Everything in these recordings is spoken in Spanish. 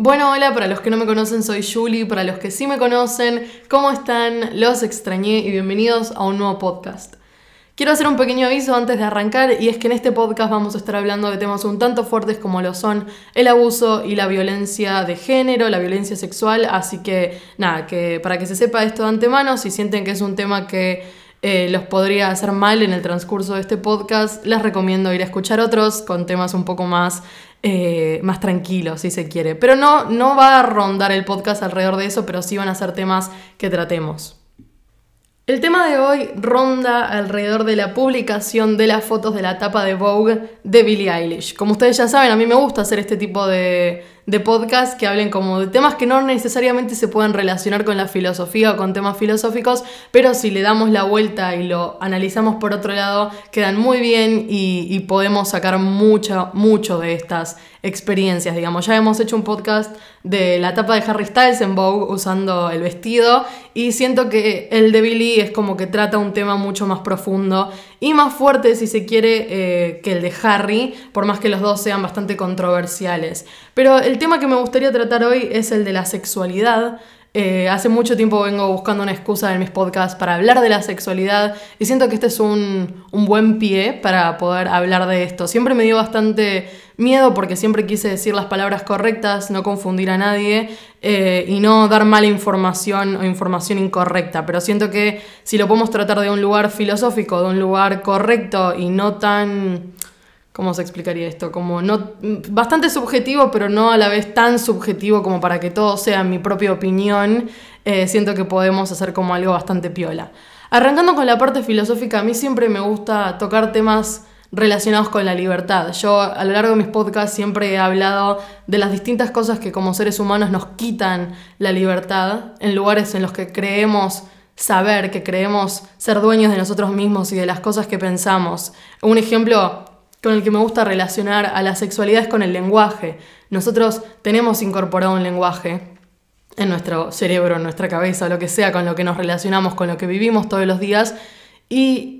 Bueno, hola, para los que no me conocen soy Julie, para los que sí me conocen, ¿cómo están? Los extrañé y bienvenidos a un nuevo podcast. Quiero hacer un pequeño aviso antes de arrancar y es que en este podcast vamos a estar hablando de temas un tanto fuertes como lo son el abuso y la violencia de género, la violencia sexual, así que nada, que para que se sepa esto de antemano, si sienten que es un tema que eh, los podría hacer mal en el transcurso de este podcast, les recomiendo ir a escuchar otros con temas un poco más eh, más tranquilo, si se quiere. Pero no, no va a rondar el podcast alrededor de eso, pero sí van a ser temas que tratemos. El tema de hoy ronda alrededor de la publicación de las fotos de la tapa de Vogue de Billie Eilish. Como ustedes ya saben, a mí me gusta hacer este tipo de, de podcasts que hablen como de temas que no necesariamente se pueden relacionar con la filosofía o con temas filosóficos, pero si le damos la vuelta y lo analizamos por otro lado, quedan muy bien y, podemos sacar mucho, mucho de estas experiencias, digamos. Ya hemos hecho un podcast de la tapa de Harry Styles en Vogue usando el vestido y siento que el de Billy es como que trata un tema mucho más profundo y más fuerte, si se quiere, eh, que el de Harry, por más que los dos sean bastante controversiales. Pero el tema que me gustaría tratar hoy es el de la sexualidad. Eh, hace mucho tiempo vengo buscando una excusa en mis podcasts para hablar de la sexualidad y siento que este es un, un buen pie para poder hablar de esto. Siempre me dio bastante miedo porque siempre quise decir las palabras correctas, no confundir a nadie eh, y no dar mala información o información incorrecta. Pero siento que si lo podemos tratar de un lugar filosófico, de un lugar correcto y no tan... ¿Cómo se explicaría esto? Como no bastante subjetivo, pero no a la vez tan subjetivo como para que todo sea mi propia opinión. Eh, siento que podemos hacer como algo bastante piola. Arrancando con la parte filosófica, a mí siempre me gusta tocar temas relacionados con la libertad. Yo a lo largo de mis podcasts siempre he hablado de las distintas cosas que como seres humanos nos quitan la libertad en lugares en los que creemos saber, que creemos ser dueños de nosotros mismos y de las cosas que pensamos. Un ejemplo con el que me gusta relacionar a la sexualidad es con el lenguaje. Nosotros tenemos incorporado un lenguaje en nuestro cerebro, en nuestra cabeza, lo que sea, con lo que nos relacionamos, con lo que vivimos todos los días. Y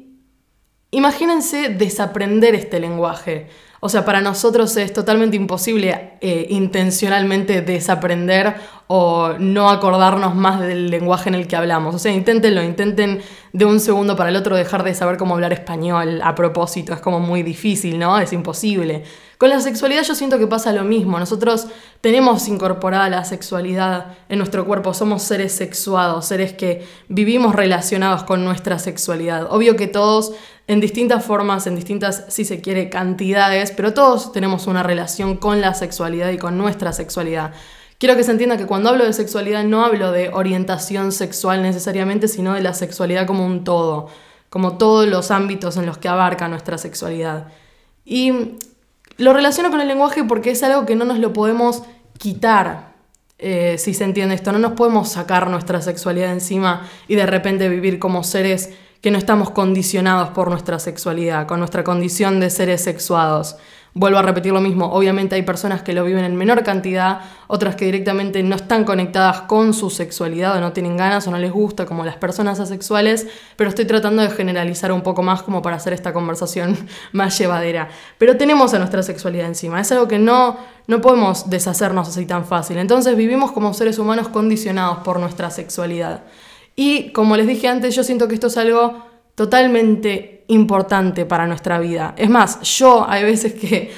Imagínense desaprender este lenguaje. O sea, para nosotros es totalmente imposible eh, intencionalmente desaprender o no acordarnos más del lenguaje en el que hablamos. O sea, inténtenlo, intenten de un segundo para el otro dejar de saber cómo hablar español a propósito. Es como muy difícil, ¿no? Es imposible. Con la sexualidad yo siento que pasa lo mismo. Nosotros tenemos incorporada la sexualidad en nuestro cuerpo. Somos seres sexuados, seres que vivimos relacionados con nuestra sexualidad. Obvio que todos en distintas formas, en distintas, si se quiere, cantidades, pero todos tenemos una relación con la sexualidad y con nuestra sexualidad. Quiero que se entienda que cuando hablo de sexualidad no hablo de orientación sexual necesariamente, sino de la sexualidad como un todo, como todos los ámbitos en los que abarca nuestra sexualidad. Y lo relaciono con el lenguaje porque es algo que no nos lo podemos quitar, eh, si se entiende esto, no nos podemos sacar nuestra sexualidad encima y de repente vivir como seres que no estamos condicionados por nuestra sexualidad, con nuestra condición de seres sexuados. Vuelvo a repetir lo mismo, obviamente hay personas que lo viven en menor cantidad, otras que directamente no están conectadas con su sexualidad o no tienen ganas o no les gusta, como las personas asexuales, pero estoy tratando de generalizar un poco más como para hacer esta conversación más llevadera. Pero tenemos a nuestra sexualidad encima, es algo que no, no podemos deshacernos así tan fácil, entonces vivimos como seres humanos condicionados por nuestra sexualidad. Y como les dije antes, yo siento que esto es algo totalmente importante para nuestra vida. Es más, yo hay veces que,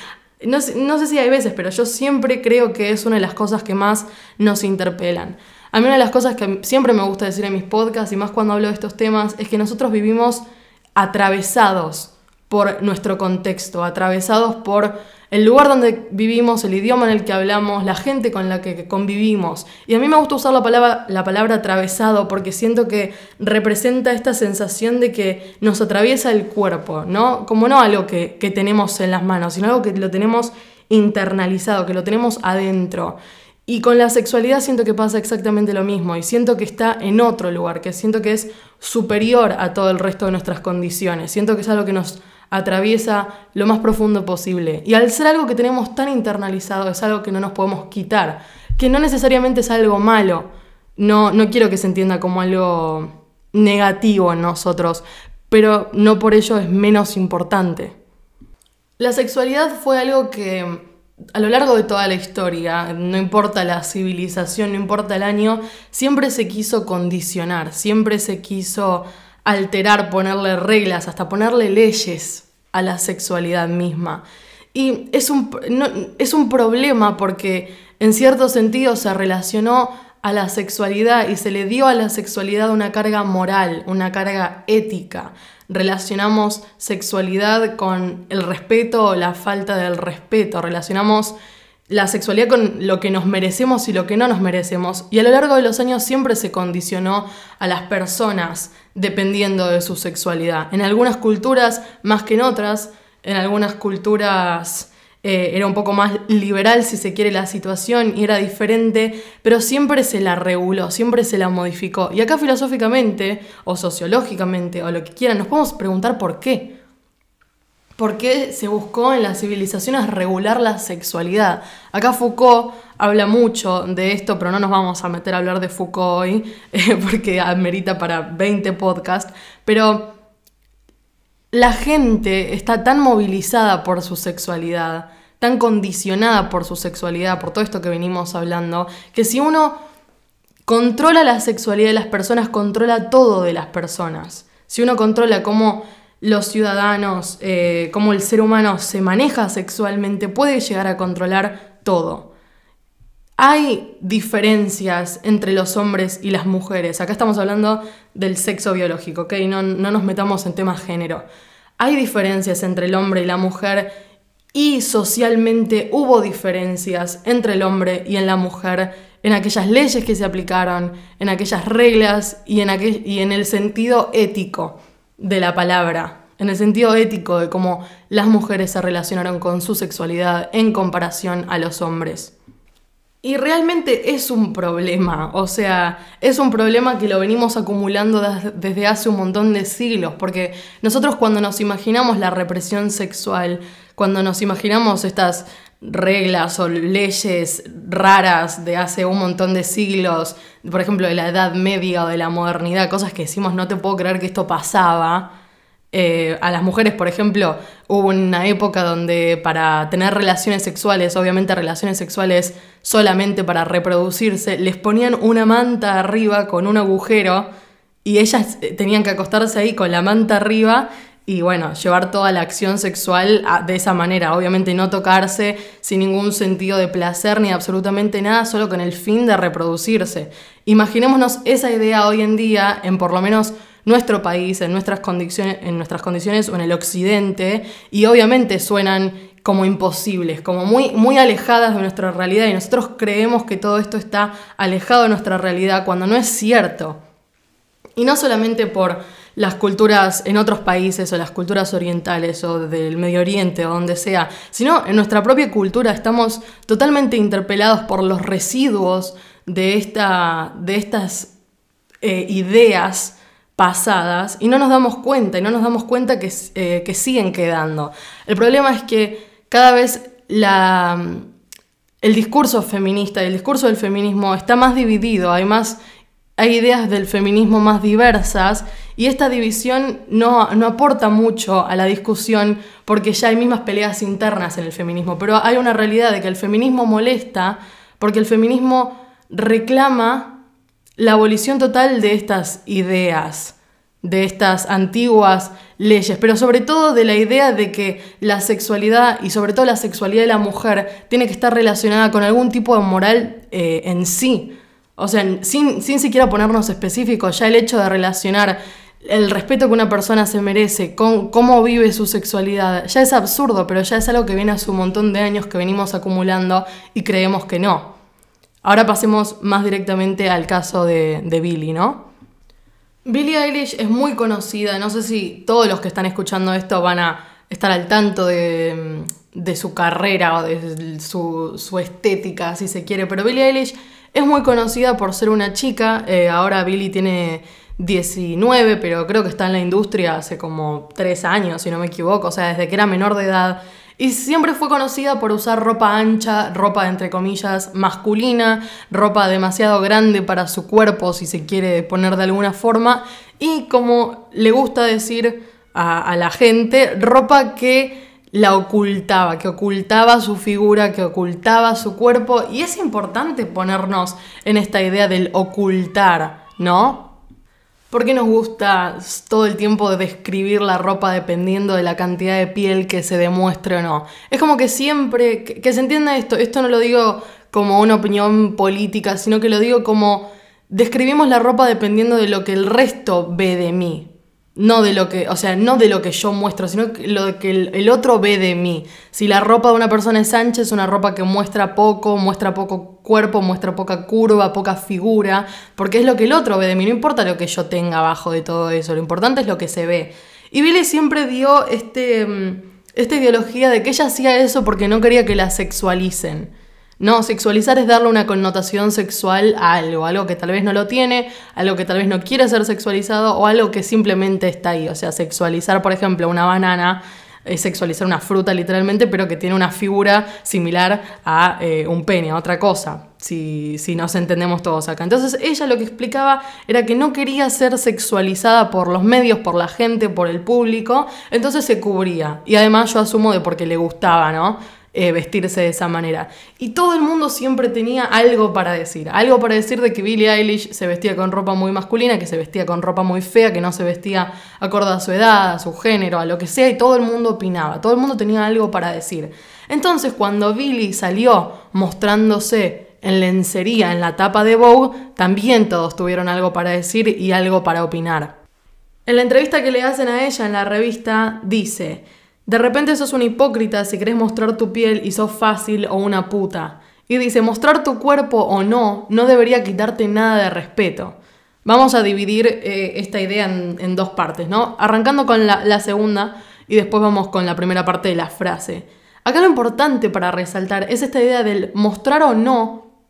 no, sé si hay veces, pero yo siempre creo que es una de las cosas que más nos interpelan. A mí una de las cosas que siempre me gusta decir en mis podcasts y más cuando hablo de estos temas es que nosotros vivimos atravesados por nuestro contexto, atravesados por el lugar donde vivimos, el idioma en el que hablamos, la gente con la que convivimos. Y a mí me gusta usar la palabra, la palabra atravesado porque siento que representa esta sensación de que nos atraviesa el cuerpo, ¿no? Como no algo que, que tenemos en las manos, sino algo que lo tenemos internalizado, que lo tenemos adentro. Y con la sexualidad siento que pasa exactamente lo mismo y siento que está en otro lugar, que siento que es superior a todo el resto de nuestras condiciones. Siento que es algo que nos atraviesa lo más profundo posible. Y al ser algo que tenemos tan internalizado, es algo que no nos podemos quitar, que no necesariamente es algo malo. No, no quiero que se entienda como algo negativo en nosotros, pero no por ello es menos importante. La sexualidad fue algo que a lo largo de toda la historia, no importa la civilización, no importa el año, siempre se quiso condicionar, siempre se quiso alterar, ponerle reglas, hasta ponerle leyes a la sexualidad misma. Y es un, es un problema porque en cierto sentido se relacionó a la sexualidad y se le dio a la sexualidad una carga moral, una carga ética. Relacionamos sexualidad con el respeto o la falta del respeto. Relacionamos la sexualidad con lo que nos merecemos y lo que no nos merecemos. Y a lo largo de los años siempre se condicionó a las personas dependiendo de su sexualidad. En algunas culturas más que en otras, en algunas culturas eh, era un poco más liberal, si se quiere, la situación y era diferente, pero siempre se la reguló, siempre se la modificó. Y acá filosóficamente, o sociológicamente, o lo que quieran, nos podemos preguntar por qué. ¿Por qué se buscó en las civilizaciones regular la sexualidad? Acá Foucault habla mucho de esto, pero no nos vamos a meter a hablar de Foucault hoy, eh, porque amerita para 20 podcasts, pero la gente está tan movilizada por su sexualidad, tan condicionada por su sexualidad, por todo esto que venimos hablando, que si uno controla la sexualidad de las personas, controla todo de las personas. Si uno controla cómo los ciudadanos, eh, cómo el ser humano se maneja sexualmente, puede llegar a controlar todo. Hay diferencias entre los hombres y las mujeres. Acá estamos hablando del sexo biológico, ¿ok? No, no nos metamos en temas género. Hay diferencias entre el hombre y la mujer y socialmente hubo diferencias entre el hombre y en la mujer en aquellas leyes que se aplicaron, en aquellas reglas y en, aquel, y en el sentido ético de la palabra, en el sentido ético de cómo las mujeres se relacionaron con su sexualidad en comparación a los hombres. Y realmente es un problema, o sea, es un problema que lo venimos acumulando desde hace un montón de siglos, porque nosotros cuando nos imaginamos la represión sexual, cuando nos imaginamos estas reglas o leyes raras de hace un montón de siglos, por ejemplo, de la Edad Media o de la modernidad, cosas que decimos no te puedo creer que esto pasaba, eh, a las mujeres, por ejemplo, hubo una época donde para tener relaciones sexuales, obviamente relaciones sexuales solamente para reproducirse, les ponían una manta arriba con un agujero y ellas eh, tenían que acostarse ahí con la manta arriba y bueno, llevar toda la acción sexual de esa manera, obviamente no tocarse sin ningún sentido de placer ni absolutamente nada, solo con el fin de reproducirse. Imaginémonos esa idea hoy en día en por lo menos nuestro país, en nuestras condiciones, en nuestras condiciones o en el occidente, y obviamente suenan como imposibles, como muy, muy alejadas de nuestra realidad, y nosotros creemos que todo esto está alejado de nuestra realidad cuando no es cierto. Y no solamente por las culturas en otros países o las culturas orientales o del Medio Oriente o donde sea, sino en nuestra propia cultura estamos totalmente interpelados por los residuos de, esta, de estas eh, ideas pasadas y no nos damos cuenta y no nos damos cuenta que, eh, que siguen quedando. El problema es que cada vez la, el discurso feminista y el discurso del feminismo está más dividido, hay, más, hay ideas del feminismo más diversas y esta división no, no aporta mucho a la discusión porque ya hay mismas peleas internas en el feminismo, pero hay una realidad de que el feminismo molesta porque el feminismo reclama la abolición total de estas ideas, de estas antiguas leyes, pero sobre todo de la idea de que la sexualidad y sobre todo la sexualidad de la mujer tiene que estar relacionada con algún tipo de moral eh, en sí. O sea, sin, sin siquiera ponernos específicos, ya el hecho de relacionar el respeto que una persona se merece con cómo vive su sexualidad, ya es absurdo, pero ya es algo que viene hace un montón de años que venimos acumulando y creemos que no. Ahora pasemos más directamente al caso de, Billy, ¿no? Billie Eilish es muy conocida, no sé si todos los que están escuchando esto van a estar al tanto de, su carrera o de su, estética, si se quiere, pero Billie Eilish es muy conocida por ser una chica, eh, ahora Billie tiene 19, pero creo que está en la industria hace como 3 años, si no me equivoco, o sea, desde que era menor de edad. Y siempre fue conocida por usar ropa ancha, ropa entre comillas masculina, ropa demasiado grande para su cuerpo, si se quiere poner de alguna forma, y como le gusta decir a, la gente, ropa que la ocultaba, que ocultaba su figura, que ocultaba su cuerpo. Y es importante ponernos en esta idea del ocultar, ¿no? ¿Por qué nos gusta todo el tiempo describir la ropa dependiendo de la cantidad de piel que se demuestre o no? Es como que siempre, que, se entienda esto, esto no lo digo como una opinión política, sino que lo digo como describimos la ropa dependiendo de lo que el resto ve de mí. No de lo que, o sea, no de lo que yo muestro, sino lo que el, otro ve de mí. Si la ropa de una persona es ancha, es una ropa que muestra poco, muestra poco cuerpo, muestra poca curva, poca figura, porque es lo que el otro ve de mí. No importa lo que yo tenga abajo de todo eso, lo importante es lo que se ve. Y Billy siempre dio este, mm, esta ideología de que ella hacía eso porque no quería que la sexualicen. No, sexualizar es darle una connotación sexual a algo, algo que tal vez no lo tiene, algo que tal vez no quiere ser sexualizado o algo que simplemente está ahí. O sea, sexualizar, por ejemplo, una banana es sexualizar una fruta literalmente, pero que tiene una figura similar a eh, un pene, a otra cosa, si, si nos entendemos todos acá. Entonces ella lo que explicaba era que no quería ser sexualizada por los medios, por la gente, por el público, entonces se cubría. Y además yo asumo de porque le gustaba, ¿no? Eh, vestirse de esa manera. Y todo el mundo siempre tenía algo para decir. Algo para decir de que Billie Eilish se vestía con ropa muy masculina, que se vestía con ropa muy fea, que no se vestía acorde a su edad, a su género, a lo que sea, y todo el mundo opinaba. Todo el mundo tenía algo para decir. Entonces, cuando Billie salió mostrándose en lencería en la tapa de Vogue, también todos tuvieron algo para decir y algo para opinar. En la entrevista que le hacen a ella en la revista, dice, de repente sos un hipócrita si querés mostrar tu piel y sos fácil o una puta. Y dice, mostrar tu cuerpo o no, no debería quitarte nada de respeto. Vamos a dividir eh, esta idea en, dos partes, ¿no? Arrancando con la, la segunda y después vamos con la primera parte de la frase. Acá lo importante para resaltar es esta idea del mostrar o no,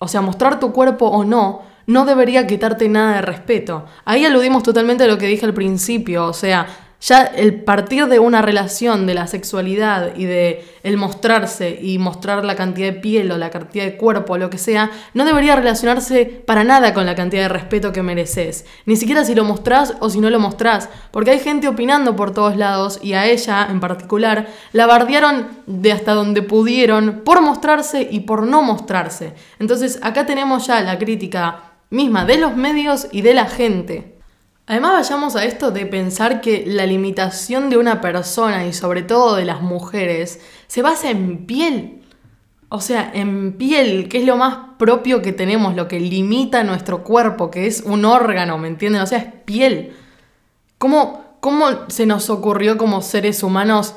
o sea, mostrar tu cuerpo o no, no debería quitarte nada de respeto. Ahí aludimos totalmente a lo que dije al principio, o sea, ya el partir de una relación de la sexualidad y de el mostrarse y mostrar la cantidad de piel o la cantidad de cuerpo o lo que sea, no debería relacionarse para nada con la cantidad de respeto que mereces. Ni siquiera si lo mostrás o si no lo mostrás, porque hay gente opinando por todos lados y a ella en particular la bardearon de hasta donde pudieron por mostrarse y por no mostrarse. Entonces acá tenemos ya la crítica misma de los medios y de la gente. Además vayamos a esto de pensar que la limitación de una persona y sobre todo de las mujeres se basa en piel. O sea, en piel, que es lo más propio que tenemos, lo que limita nuestro cuerpo, que es un órgano, ¿me entienden? O sea, es piel. ¿Cómo, cómo se nos ocurrió como seres humanos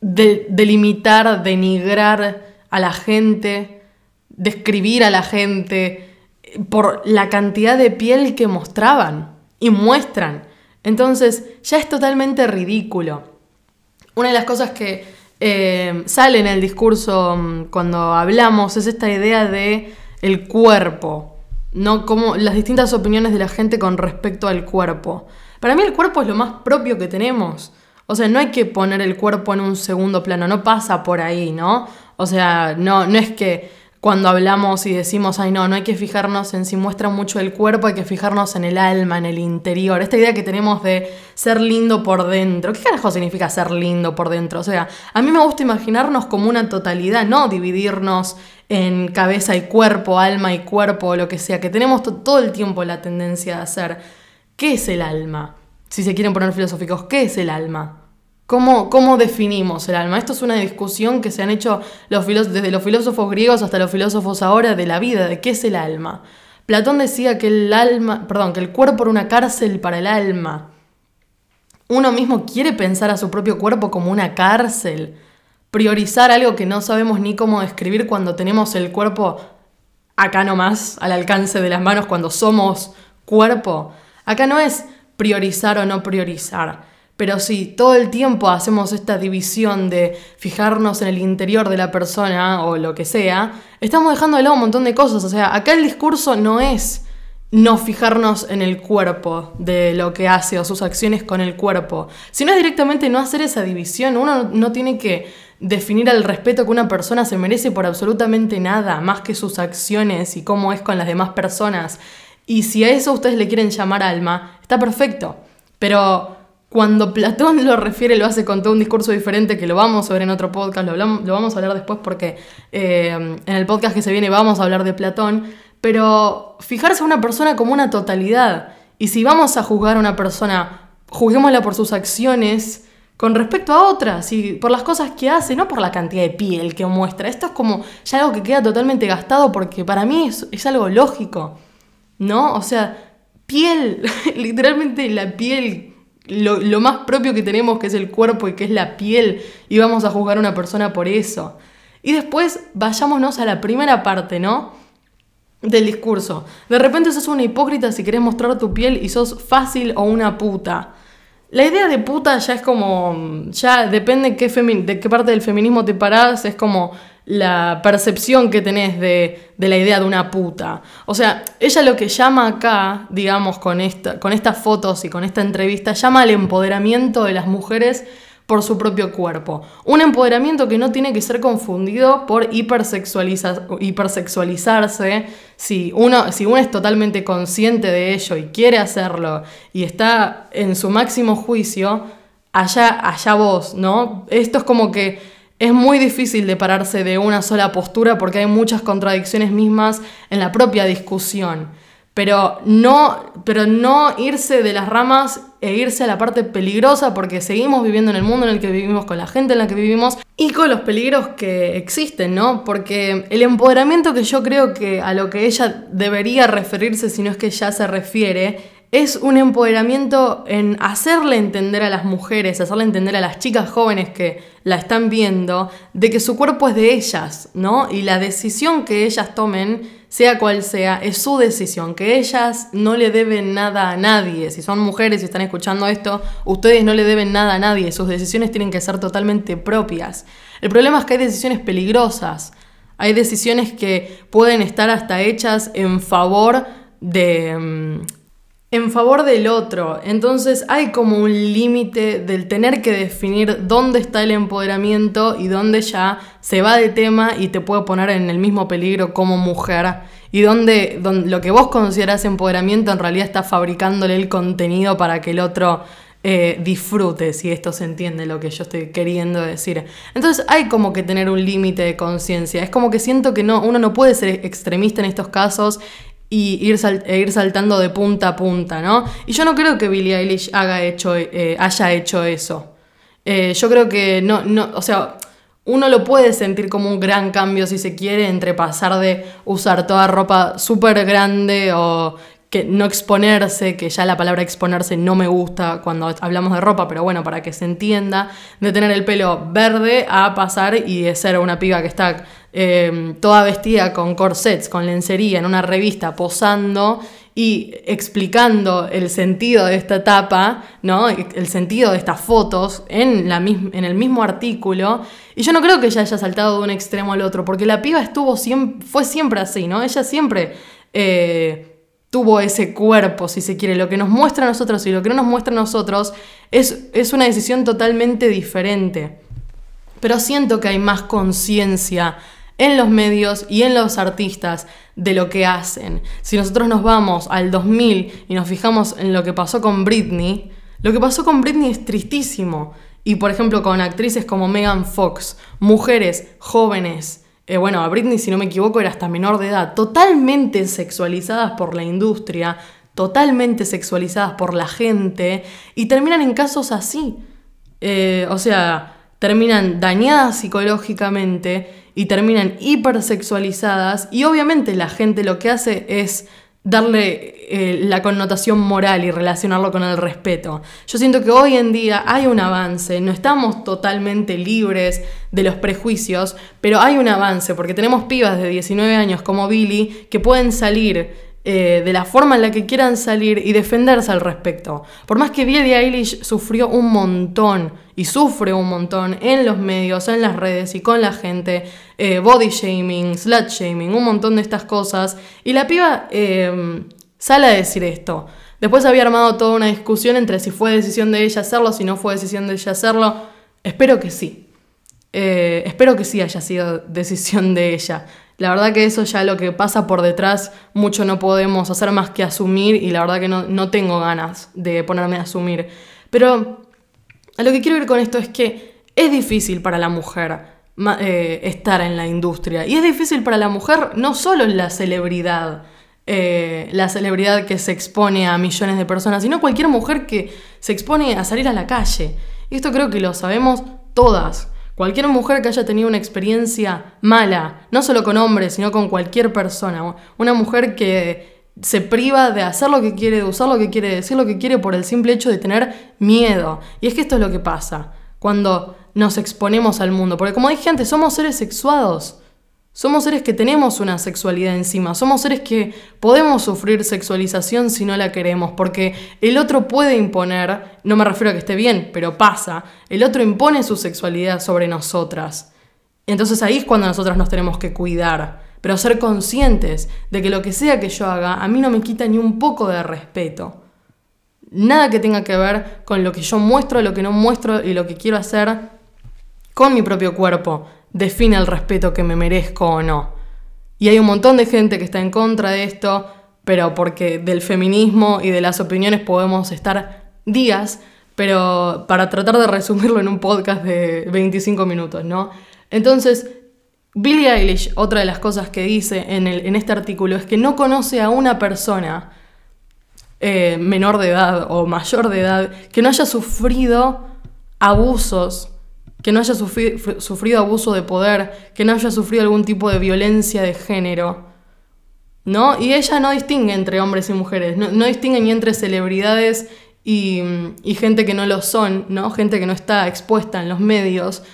delimitar, denigrar a la gente, describir a la gente por la cantidad de piel que mostraban? Y muestran. Entonces ya es totalmente ridículo. Una de las cosas que eh, sale en el discurso mm, cuando hablamos es esta idea de el cuerpo, no como las distintas opiniones de la gente con respecto al cuerpo. Para mí el cuerpo es lo más propio que tenemos. O sea, no hay que poner el cuerpo en un segundo plano, no pasa por ahí, ¿no? O sea, no, no es que cuando hablamos y decimos, ay no, no hay que fijarnos en si muestra mucho el cuerpo, hay que fijarnos en el alma, en el interior. Esta idea que tenemos de ser lindo por dentro. ¿Qué carajo significa ser lindo por dentro? O sea, a mí me gusta imaginarnos como una totalidad, no dividirnos en cabeza y cuerpo, alma y cuerpo, lo que sea, que tenemos todo el tiempo la tendencia de hacer. ¿Qué es el alma? Si se quieren poner filosóficos, ¿qué es el alma? ¿Cómo, definimos el alma? Esto es una discusión que se han hecho los desde los filósofos griegos hasta los filósofos ahora de la vida, de qué es el alma. Platón decía que el alma, perdón, que el cuerpo era una cárcel para el alma. Uno mismo quiere pensar a su propio cuerpo como una cárcel, priorizar algo que no sabemos ni cómo describir cuando tenemos el cuerpo acá nomás, al alcance de las manos, cuando somos cuerpo. Acá no es priorizar o no priorizar pero si todo el tiempo hacemos esta división de fijarnos en el interior de la persona o lo que sea, estamos dejando de lado un montón de cosas. O sea, acá el discurso no es no fijarnos en el cuerpo de lo que hace o sus acciones con el cuerpo, sino es directamente no hacer esa división. Uno no tiene que definir el respeto que una persona se merece por absolutamente nada, más que sus acciones y cómo es con las demás personas. Y si a eso ustedes le quieren llamar alma, está perfecto. Pero cuando Platón lo refiere, lo hace con todo un discurso diferente que lo vamos a ver en otro podcast, lo, lo vamos a hablar después porque eh, en el podcast que se viene vamos a hablar de Platón, pero fijarse a una persona como una totalidad. Y si vamos a juzgar a una persona, juzguémosla por sus acciones con respecto a otras y por las cosas que hace, no por la cantidad de piel que muestra. Esto es como ya algo que queda totalmente gastado porque para mí es, es algo lógico, ¿no? O sea, piel, literalmente la piel lo, más propio que tenemos, que es el cuerpo y que es la piel, y vamos a juzgar a una persona por eso. Y después vayámonos a la primera parte, ¿no? Del discurso. De repente sos una hipócrita si querés mostrar tu piel y sos fácil o una puta. La idea de puta ya es como. Ya depende qué de qué parte del feminismo te parás, es como la percepción que tenés de, la idea de una puta. O sea, ella lo que llama acá, digamos, con, esta, con estas fotos y con esta entrevista, llama al empoderamiento de las mujeres por su propio cuerpo. Un empoderamiento que no tiene que ser confundido por hipersexualizarse. Si uno, si uno es totalmente consciente de ello y quiere hacerlo y está en su máximo juicio, allá, allá vos, ¿no? Esto es como que es muy difícil de pararse de una sola postura porque hay muchas contradicciones mismas en la propia discusión. Pero no, pero no irse de las ramas e irse a la parte peligrosa porque seguimos viviendo en el mundo en el que vivimos, con la gente en la que vivimos y con los peligros que existen, ¿no? Porque el empoderamiento que yo creo que a lo que ella debería referirse, si no es que ya se refiere, es un empoderamiento en hacerle entender a las mujeres, hacerle entender a las chicas jóvenes que la están viendo, de que su cuerpo es de ellas, ¿no? Y la decisión que ellas tomen, sea cual sea, es su decisión, que ellas no le deben nada a nadie. Si son mujeres y están escuchando esto, ustedes no le deben nada a nadie, sus decisiones tienen que ser totalmente propias. El problema es que hay decisiones peligrosas, hay decisiones que pueden estar hasta hechas en favor de mm, en favor del otro. Entonces hay como un límite del tener que definir dónde está el empoderamiento y dónde ya se va de tema y te puede poner en el mismo peligro como mujer. Y donde, lo que vos considerás empoderamiento en realidad está fabricándole el contenido para que el otro eh, disfrute, si esto se entiende lo que yo estoy queriendo decir. Entonces hay como que tener un límite de conciencia. Es como que siento que no, uno no puede ser extremista en estos casos y ir, e ir saltando de punta a punta, ¿no? Y yo no creo que Billie Eilish eh, haya hecho eso. Eh, yo creo que no, no, o sea, uno lo puede sentir como un gran cambio si se quiere entre pasar de usar toda ropa súper grande o que no exponerse, que ya la palabra exponerse no me gusta cuando hablamos de ropa, pero bueno, para que se entienda, de tener el pelo verde a pasar y de ser una piba que está em, toda vestida con corsets, con lencería, en una revista, posando y explicando el sentido de esta etapa, ¿no? el sentido de estas fotos en, la, en el mismo artículo. Y yo no creo que ella haya saltado de un extremo al otro, porque la piba estuvo siempre, fue siempre así, ¿no? Ella siempre... Eh, tuvo ese cuerpo, si se quiere. Lo que nos muestra a nosotros y lo que no nos muestra a nosotros es, es una decisión totalmente diferente. Pero siento que hay más conciencia en los medios y en los artistas de lo que hacen. Si nosotros nos vamos al 2000 y nos fijamos en lo que pasó con Britney, lo que pasó con Britney es tristísimo. Y por ejemplo con actrices como Megan Fox, mujeres jóvenes eh, bueno, a Britney, si no me equivoco, era hasta menor de edad, totalmente sexualizadas por la industria, totalmente sexualizadas por la gente, y terminan en casos así. Eh, o sea, terminan dañadas psicológicamente y terminan hipersexualizadas, y obviamente la gente lo que hace es darle eh, la connotación moral y relacionarlo con el respeto. Yo siento que hoy en día hay un avance, no estamos totalmente libres de los prejuicios, pero hay un avance porque tenemos pibas de 19 años como Billy que pueden salir eh, de la forma en la que quieran salir y defenderse al respecto. Por más que Billie Eilish sufrió un montón y sufre un montón en los medios, en las redes y con la gente, eh, body shaming, slut shaming, un montón de estas cosas, y la piba em, sale a decir esto. Después había armado toda una discusión entre si fue decisión de ella hacerlo, si no fue decisión de ella hacerlo. Espero que sí. Eh, espero que sí haya sido decisión de ella. La verdad que eso ya lo que pasa por detrás, mucho no podemos hacer más que asumir y la verdad que no, no tengo ganas de ponerme a asumir. Pero A lo que quiero ir con esto es que es difícil para la mujer eh, estar en la industria. Y es difícil para la mujer no solo la celebridad, eh, la celebridad que se expone a millones de personas, sino cualquier mujer que se expone a salir a la calle. Y esto creo que lo sabemos todas. Cualquier mujer que haya tenido una experiencia mala, no solo con hombres, sino con cualquier persona. Una mujer que se priva de hacer lo que quiere, de usar lo que quiere, decir lo que quiere por el simple hecho de tener miedo. Y es que esto es lo que pasa cuando nos exponemos al mundo. Porque como dije antes, somos seres sexuados. Somos seres que tenemos una sexualidad encima, somos seres que podemos sufrir sexualización si no la queremos, porque el otro puede imponer, no me refiero a que esté bien, pero pasa, el otro impone su sexualidad sobre nosotras. Entonces ahí es cuando nosotras nos tenemos que cuidar, pero ser conscientes de que lo que sea que yo haga a mí no me quita ni un poco de respeto. Nada que tenga que ver con lo que yo muestro, lo que no muestro y lo que quiero hacer con mi propio cuerpo define el respeto que me merezco o no. Y hay un montón de gente que está en contra de esto, pero porque del feminismo y de las opiniones podemos estar días, pero para tratar de resumirlo en un podcast de 25 minutos, ¿no? Entonces, Billie Eilish, otra de las cosas que dice en, el, en este artículo es que no conoce a una persona eh, menor de edad o mayor de edad que no haya sufrido abusos que no haya sufrido abuso de poder, que no haya sufrido algún tipo de violencia de género. ¿No? Y ella no distingue entre hombres y mujeres, no, distingue ni entre celebridades y, y, gente que no lo son, ¿no? Gente que no está expuesta en los medios,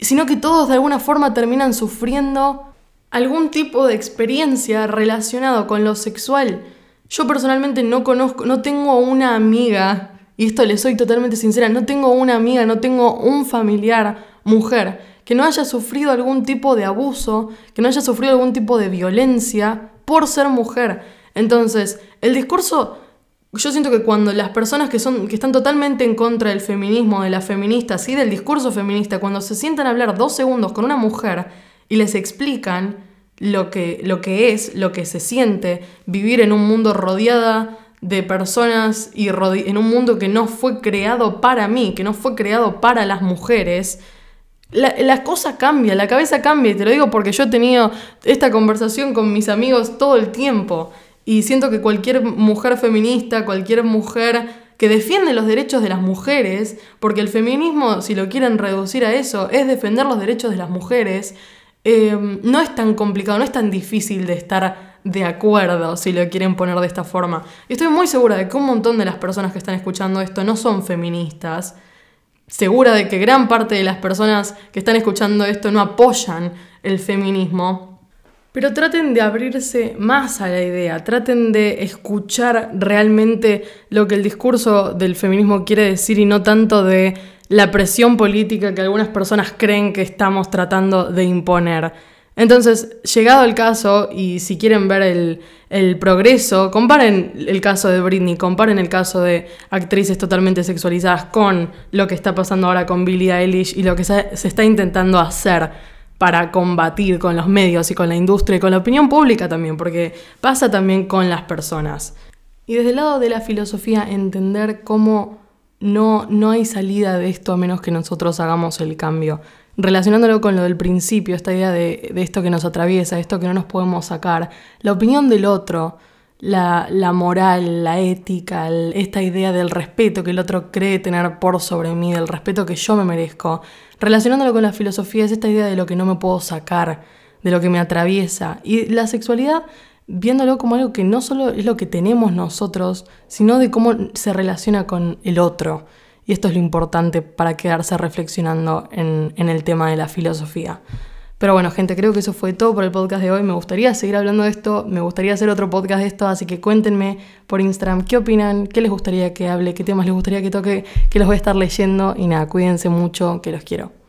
sino que todos de alguna forma terminan sufriendo algún tipo de experiencia relacionado con lo sexual. Yo personalmente no conozco, no tengo una amiga y esto le soy totalmente sincera, no tengo una amiga, no tengo un familiar, mujer, que no haya sufrido algún tipo de abuso, que no haya sufrido algún tipo de violencia por ser mujer. Entonces, el discurso, yo siento que cuando las personas que, son, que están totalmente en contra del feminismo, de las feministas y del discurso feminista, cuando se sientan a hablar dos segundos con una mujer y les explican lo que, lo que es, lo que se siente, vivir en un mundo rodeada de personas y en un mundo que no fue creado para mí, que no fue creado para las mujeres, la, cosa cambia, la cabeza cambia. Y te lo digo porque yo he tenido esta conversación con mis amigos todo el tiempo. Y siento que cualquier mujer feminista, cualquier mujer que defiende los derechos de las mujeres, porque el feminismo, si lo quieren reducir a eso, es defender los derechos de las mujeres, eh, no es tan complicado, no es tan difícil de estar de acuerdo, si lo quieren poner de esta forma. Estoy muy segura de que un montón de las personas que están escuchando esto no son feministas. Segura de que gran parte de las personas que están escuchando esto no apoyan el feminismo. Pero traten de abrirse más a la idea, traten de escuchar realmente lo que el discurso del feminismo quiere decir y no tanto de la presión política que algunas personas creen que estamos tratando de imponer. Entonces, llegado el caso, y si quieren ver el, progreso, comparen el caso de Britney, comparen el caso de actrices totalmente sexualizadas con lo que está pasando ahora con Billie Eilish y lo que se, se está intentando hacer para combatir con los medios y con la industria y con la opinión pública también, porque pasa también con las personas. Y desde el lado de la filosofía, entender cómo no, no hay salida de esto a menos que nosotros hagamos el cambio relacionándolo con lo del principio, esta idea de, esto que nos atraviesa, esto que no nos podemos sacar, la opinión del otro, la, moral, la ética, esta idea del respeto que el otro cree tener por sobre mí, del respeto que yo me merezco, relacionándolo con la filosofía es esta idea de lo que no me puedo sacar, de lo que me atraviesa. Y la sexualidad, viéndolo como algo que no solo es lo que tenemos nosotros, sino de cómo se relaciona con el otro. Y esto es lo importante para quedarse reflexionando en, el tema de la filosofía. Pero bueno, gente, creo que eso fue todo por el podcast de hoy. Me gustaría seguir hablando de esto, me gustaría hacer otro podcast de esto, así que cuéntenme por Instagram qué opinan, qué les gustaría que hable, qué temas les gustaría que toque, que los voy a estar leyendo y nada, cuídense mucho, que los quiero.